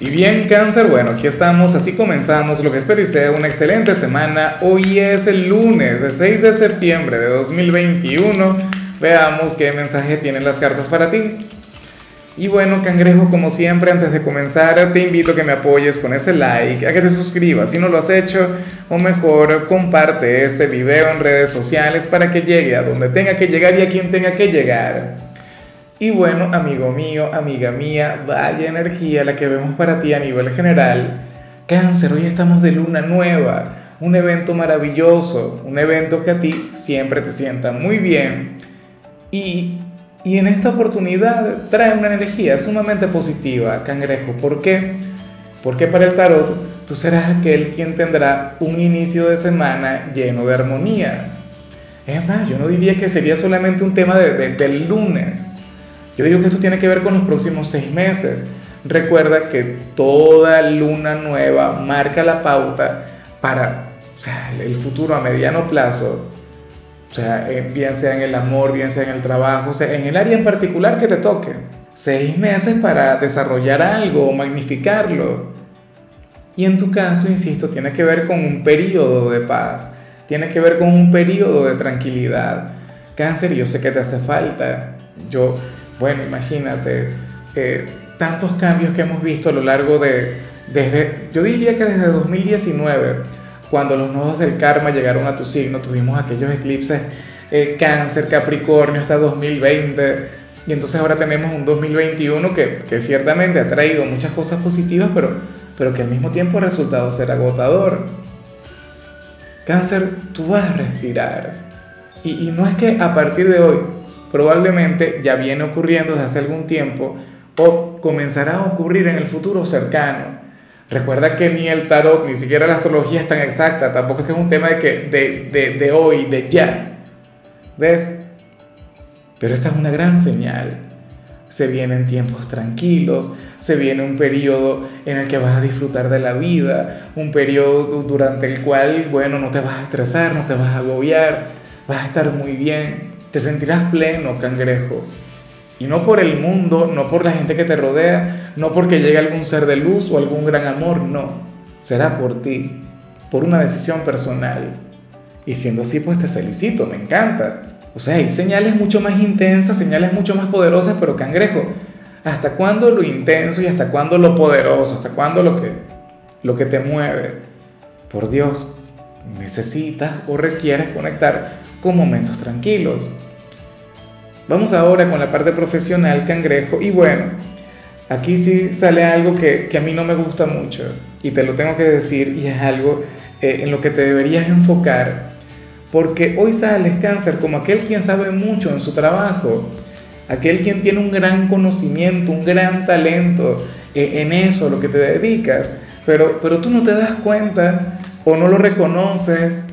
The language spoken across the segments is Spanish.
Y bien, cáncer, bueno, aquí estamos, así comenzamos lo que espero y sea una excelente semana. Hoy es el lunes, el 6 de septiembre de 2021. Veamos qué mensaje tienen las cartas para ti. Y bueno, cangrejo, como siempre, antes de comenzar, te invito a que me apoyes con ese like, a que te suscribas si no lo has hecho, o mejor, comparte este video en redes sociales para que llegue a donde tenga que llegar y a quien tenga que llegar. Y bueno, amigo mío, amiga mía, vaya energía la que vemos para ti a nivel general. Cáncer, hoy estamos de luna nueva, un evento maravilloso, un evento que a ti siempre te sienta muy bien. Y, y en esta oportunidad trae una energía sumamente positiva, cangrejo. ¿Por qué? Porque para el tarot tú serás aquel quien tendrá un inicio de semana lleno de armonía. Es más, yo no diría que sería solamente un tema de, del lunes yo digo que esto tiene que ver con los próximos seis meses. Recuerda que toda luna nueva marca la pauta para el futuro a mediano plazo. O sea, eh, bien sea en el amor, bien sea en el trabajo, o sea, en el área en particular que te toque. Seis meses para desarrollar algo o magnificarlo. Y en tu caso, insisto, tiene que ver con un periodo de paz, tiene que ver con un periodo de tranquilidad. Cáncer, yo sé que te hace falta. Yo bueno, imagínate, eh, tantos cambios que hemos visto a lo largo de, desde, yo diría que desde 2019, cuando los nodos del karma llegaron a tu signo, tuvimos aquellos eclipses eh, cáncer, capricornio hasta 2020, y entonces ahora tenemos un 2021 que, ciertamente ha traído muchas cosas positivas, pero, pero que al mismo tiempo ha resultado ser agotador. Cáncer, tú vas a respirar. Y no es que a partir de hoy probablemente ya viene ocurriendo desde hace algún tiempo o comenzará a ocurrir en el futuro cercano. Recuerda que ni el tarot, ni siquiera la astrología es tan exacta, tampoco es que es un tema de, que, de, de, de hoy, de ya. ¿Ves? Pero esta es una gran señal. Se vienen tiempos tranquilos, se viene un periodo en el que vas a disfrutar de la vida, un periodo durante el cual, bueno, no te vas a estresar, no te vas a agobiar, vas a estar muy bien. Te sentirás pleno, cangrejo. Y no por el mundo, no por la gente que te rodea, no porque llegue algún ser de luz o algún gran amor, no. Será por ti, por una decisión personal. Y siendo así, pues te felicito, me encanta. O sea, hay señales mucho más intensas, señales mucho más poderosas, pero cangrejo, ¿hasta cuándo lo intenso y hasta cuándo lo poderoso? ¿Hasta cuándo lo que, lo que te mueve? Por Dios, necesitas o requieres conectar con momentos tranquilos. Vamos ahora con la parte profesional, cangrejo. Y bueno, aquí sí sale algo que, a mí no me gusta mucho y te lo tengo que decir y es algo eh, en lo que te deberías enfocar. Porque hoy sales cáncer como aquel quien sabe mucho en su trabajo, aquel quien tiene un gran conocimiento, un gran talento eh, en eso, lo que te dedicas, pero, pero tú no te das cuenta o no lo reconoces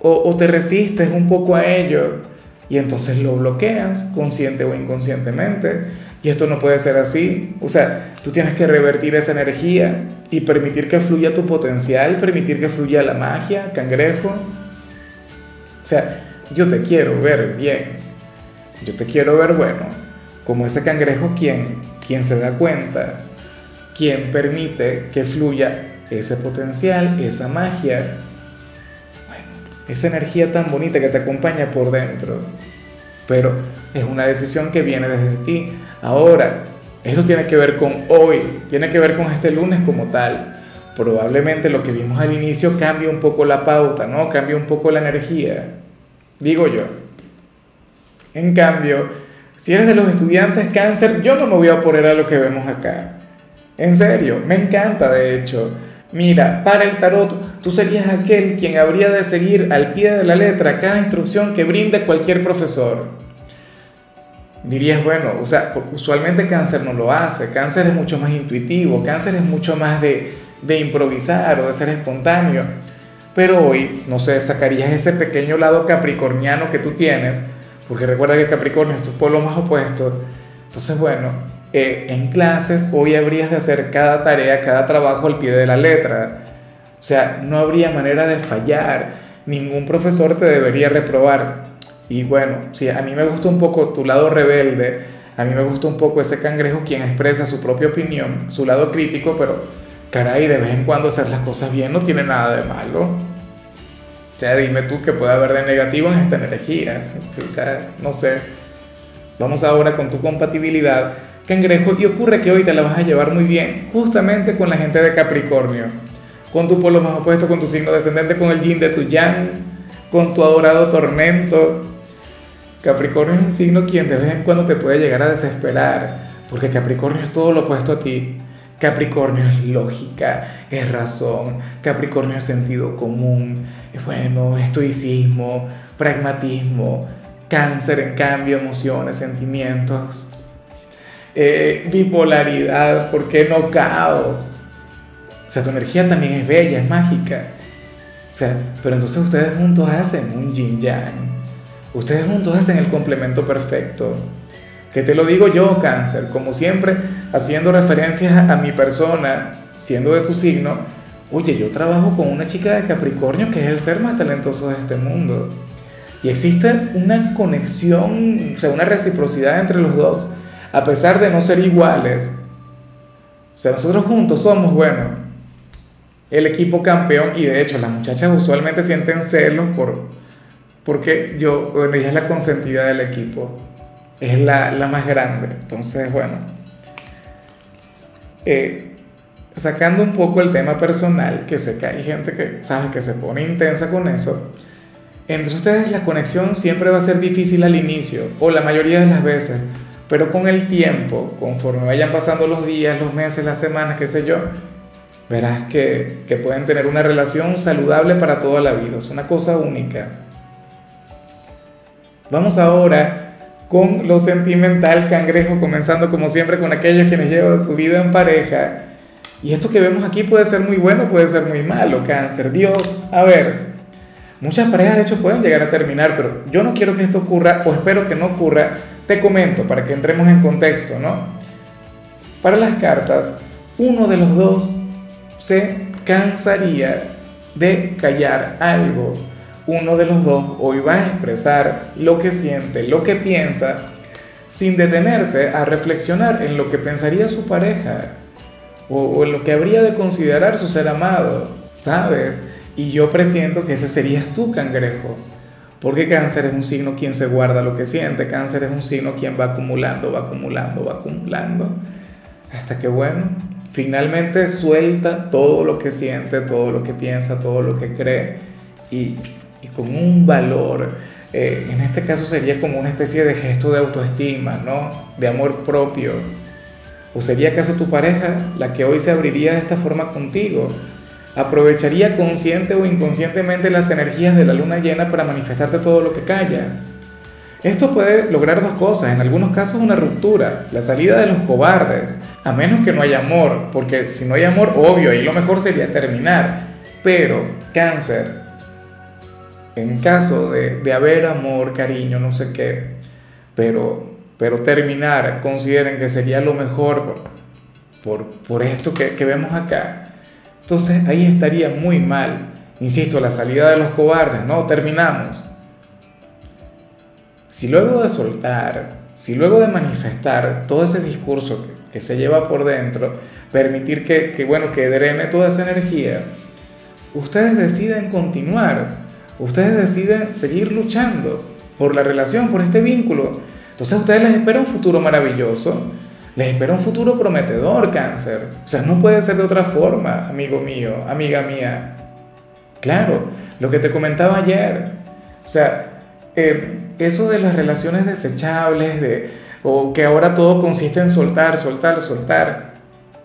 o, te resistes un poco a ello y entonces lo bloqueas consciente o inconscientemente. Y esto no puede ser así. O sea, tú tienes que revertir esa energía y permitir que fluya tu potencial, permitir que fluya la magia, cangrejo. O sea, yo te quiero ver bien. Yo te quiero ver bueno, como ese cangrejo quien, quien se da cuenta, quien permite que fluya ese potencial, esa magia esa energía tan bonita que te acompaña por dentro. Pero es una decisión que viene desde ti. Ahora, esto tiene que ver con hoy, tiene que ver con este lunes como tal. Probablemente lo que vimos al inicio cambie un poco la pauta, ¿no? Cambia un poco la energía. Digo yo. En cambio, si eres de los estudiantes cáncer, yo no me voy a oponer a lo que vemos acá. En serio, me encanta de hecho. Mira, para el tarot, tú serías aquel quien habría de seguir al pie de la letra cada instrucción que brinde cualquier profesor. Dirías, bueno, o sea, usualmente cáncer no lo hace, cáncer es mucho más intuitivo, cáncer es mucho más de, de improvisar o de ser espontáneo. Pero hoy, no sé, sacarías ese pequeño lado capricorniano que tú tienes, porque recuerda que Capricornio es tu polo más opuesto. Entonces, bueno, en clases hoy habrías de hacer cada tarea, cada trabajo al pie de la letra. O sea, no habría manera de fallar. Ningún profesor te debería reprobar. Y bueno, sí, a mí me gusta un poco tu lado rebelde, A mí me gusta un poco ese cangrejo quien expresa su propia opinión, su lado crítico, pero caray, de vez en cuando hacer las cosas bien no tiene nada de malo. O sea, dime tú qué puede haber de negativo en esta energía. O sea, no sé. Vamos ahora con tu compatibilidad, cangrejo, y ocurre que hoy te la vas a llevar muy bien, justamente con la gente de Capricornio, con tu polo más opuesto, con tu signo descendente, con el yin de tu yang, con tu adorado tormento, Capricornio es un signo quien de vez en cuando te puede llegar a desesperar, porque Capricornio es todo lo opuesto a ti. Capricornio es lógica, es razón, Capricornio es sentido común, es bueno, estoicismo, pragmatismo, cáncer en cambio, emociones, sentimientos, eh, bipolaridad, ¿por qué no caos? O sea, tu energía también es bella, es mágica. O sea, pero entonces ustedes juntos hacen un yin yang. Ustedes juntos hacen el complemento perfecto. Que te lo digo yo, cáncer, como siempre, haciendo referencias a mi persona, siendo de tu signo, oye, yo trabajo con una chica de Capricornio que es el ser más talentoso de este mundo. Y existe una conexión, o sea, una reciprocidad entre los dos, a pesar de no ser iguales. O sea, nosotros juntos somos, bueno, el equipo campeón y de hecho las muchachas usualmente sienten celos por, porque yo, bueno, ella es la consentida del equipo, es la, la más grande. Entonces, bueno, eh, sacando un poco el tema personal, que sé que hay gente que sabe que se pone intensa con eso, entre ustedes la conexión siempre va a ser difícil al inicio, o la mayoría de las veces, pero con el tiempo, conforme vayan pasando los días, los meses, las semanas, qué sé yo, verás que, que pueden tener una relación saludable para toda la vida, es una cosa única. Vamos ahora con lo sentimental, cangrejo, comenzando como siempre con aquellos quienes llevan su vida en pareja. Y esto que vemos aquí puede ser muy bueno, puede ser muy malo, cáncer. Dios, a ver, muchas parejas de hecho pueden llegar a terminar, pero yo no quiero que esto ocurra o espero que no ocurra. Te comento para que entremos en contexto, ¿no? Para las cartas, uno de los dos se cansaría de callar algo uno de los dos hoy va a expresar lo que siente, lo que piensa, sin detenerse a reflexionar en lo que pensaría su pareja o, en lo que habría de considerar su ser amado, ¿sabes? Y yo presiento que ese serías tú, cangrejo. Porque cáncer es un signo quien se guarda lo que siente, cáncer es un signo quien va acumulando, va acumulando, va acumulando, hasta que bueno, finalmente suelta todo lo que siente, todo lo que piensa, todo lo que cree y y con un valor, eh, en este caso sería como una especie de gesto de autoestima, ¿no? De amor propio. ¿O sería acaso tu pareja la que hoy se abriría de esta forma contigo? ¿Aprovecharía consciente o inconscientemente las energías de la luna llena para manifestarte todo lo que calla? Esto puede lograr dos cosas, en algunos casos una ruptura, la salida de los cobardes, a menos que no haya amor, porque si no hay amor, obvio, ahí lo mejor sería terminar. Pero, cáncer, en caso de, haber amor, cariño, no sé qué, pero, pero terminar, consideren que sería lo mejor por, por, esto que, que vemos acá, entonces ahí estaría muy mal. Insisto, la salida de los cobardes, ¿no? Terminamos. Si luego de soltar, si luego de manifestar todo ese discurso que, se lleva por dentro, permitir que, bueno, que drene toda esa energía, ustedes deciden continuar, ustedes deciden seguir luchando por la relación, por este vínculo. Entonces a ustedes les espera un futuro maravilloso, les espera un futuro prometedor, cáncer. O sea, no puede ser de otra forma, amigo mío, amiga mía. Claro, lo que te comentaba ayer. O sea, eh, eso de las relaciones desechables, de, o que ahora todo consiste en soltar, soltar, soltar,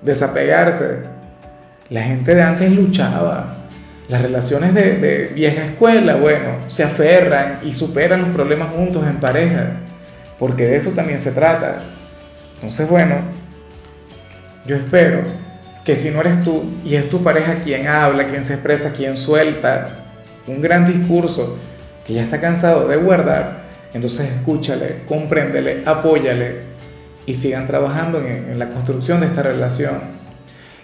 desapegarse. La gente de antes luchaba, las relaciones de, vieja escuela, bueno, se aferran y superan los problemas juntos en pareja, porque de eso también se trata. Entonces, bueno, yo espero que si no eres tú y es tu pareja quien habla, quien se expresa, quien suelta un gran discurso que ya está cansado de guardar, entonces escúchale, compréndele, apóyale y sigan trabajando en, la construcción de esta relación.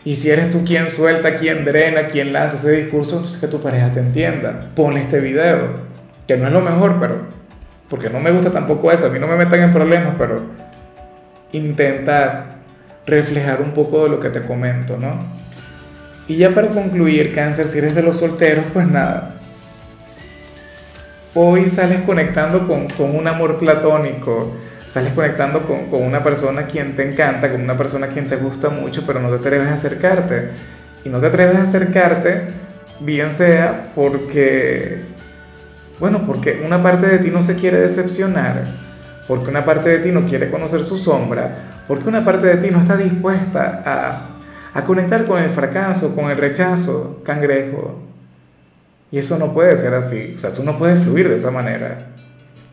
Y si eres tú quien suelta, quien drena, quien lanza ese discurso, entonces que tu pareja te entienda. Ponle este video, que no es lo mejor, pero porque no me gusta tampoco eso, a mí no me metan en problemas, pero intenta reflejar un poco de lo que te comento, ¿no? Y ya para concluir, cáncer, si eres de los solteros, pues nada. Hoy sales conectando con, con un amor platónico, sales conectando con, con, una persona quien te encanta, con una persona quien te gusta mucho, pero no te atreves a acercarte. Y no te atreves a acercarte, bien sea porque, bueno, porque una parte de ti no se quiere decepcionar, porque una parte de ti no quiere conocer su sombra, porque una parte de ti no está dispuesta a, a conectar con el fracaso, con el rechazo, cangrejo. Y eso no puede ser así, o sea, tú no puedes fluir de esa manera.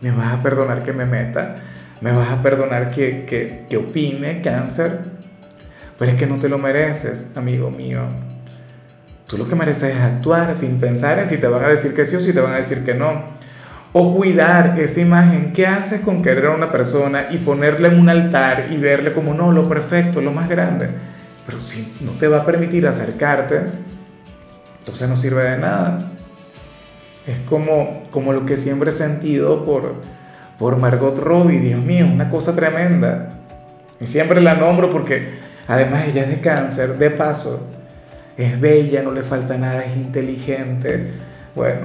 Me vas a perdonar que me meta, me vas a perdonar que, que, que opine, cáncer, pero es que no te lo mereces, amigo mío. Tú lo que mereces es actuar sin pensar en si te van a decir que sí o si te van a decir que no. O cuidar esa imagen. ¿Qué haces con querer a una persona y ponerle en un altar y verle como no, lo perfecto, lo más grande? Pero si no te va a permitir acercarte, entonces no sirve de nada. Es como, como lo que siempre he sentido por, por Margot Robbie, Dios mío, una cosa tremenda. Y siempre la nombro porque además ella es de cáncer, de paso, es bella, no le falta nada, es inteligente. Bueno,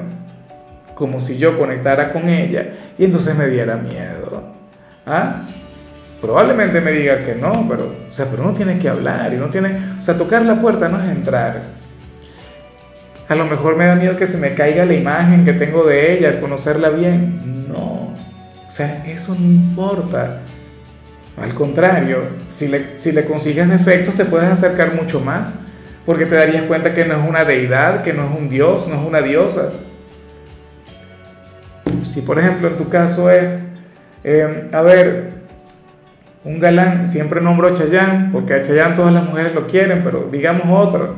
como si yo conectara con ella y entonces me diera miedo. ¿Ah? Probablemente me diga que no, pero, o sea, pero uno tiene que hablar y no tiene, o sea, tocar la puerta no es entrar. A lo mejor me da miedo que se me caiga la imagen que tengo de ella al conocerla bien. No, o sea, eso no importa. Al contrario, si le, si le consigues defectos te puedes acercar mucho más, porque te darías cuenta que no es una deidad, que no es un dios, no es una diosa. Si por ejemplo en tu caso es, eh, a ver, un galán, siempre nombro a Chayanne, porque a Chayanne todas las mujeres lo quieren, pero digamos otro,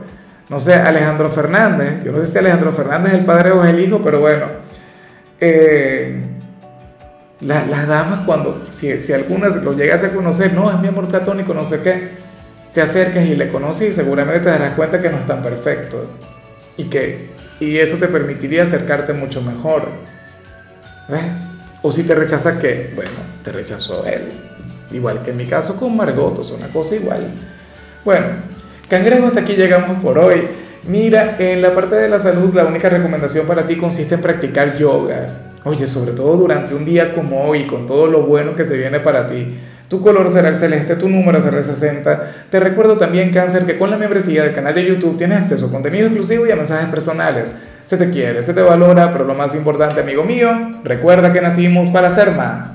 no sé, Alejandro Fernández, yo no sé si Alejandro Fernández es el padre o es el hijo, pero bueno, eh, la, las damas cuando, si, si algunas lo llegas a conocer, no, es mi amor platónico, no sé qué, te acercas y le conoces y seguramente te darás cuenta que no es tan perfecto y que y eso te permitiría acercarte mucho mejor. ¿Ves? O si te rechaza que, bueno, te rechazó él. Igual que en mi caso con Margot, o sea, una cosa igual. Bueno, cangrejo, hasta aquí llegamos por hoy. Mira, en la parte de la salud, la única recomendación para ti consiste en practicar yoga. Oye, sobre todo durante un día como hoy, con todo lo bueno que se viene para ti. Tu color será el celeste, tu número será el 60. Te recuerdo también, Cáncer, que con la membresía del canal de YouTube tienes acceso a contenido exclusivo y a mensajes personales. Se te quiere, se te valora, pero lo más importante, amigo mío, recuerda que nacimos para ser más.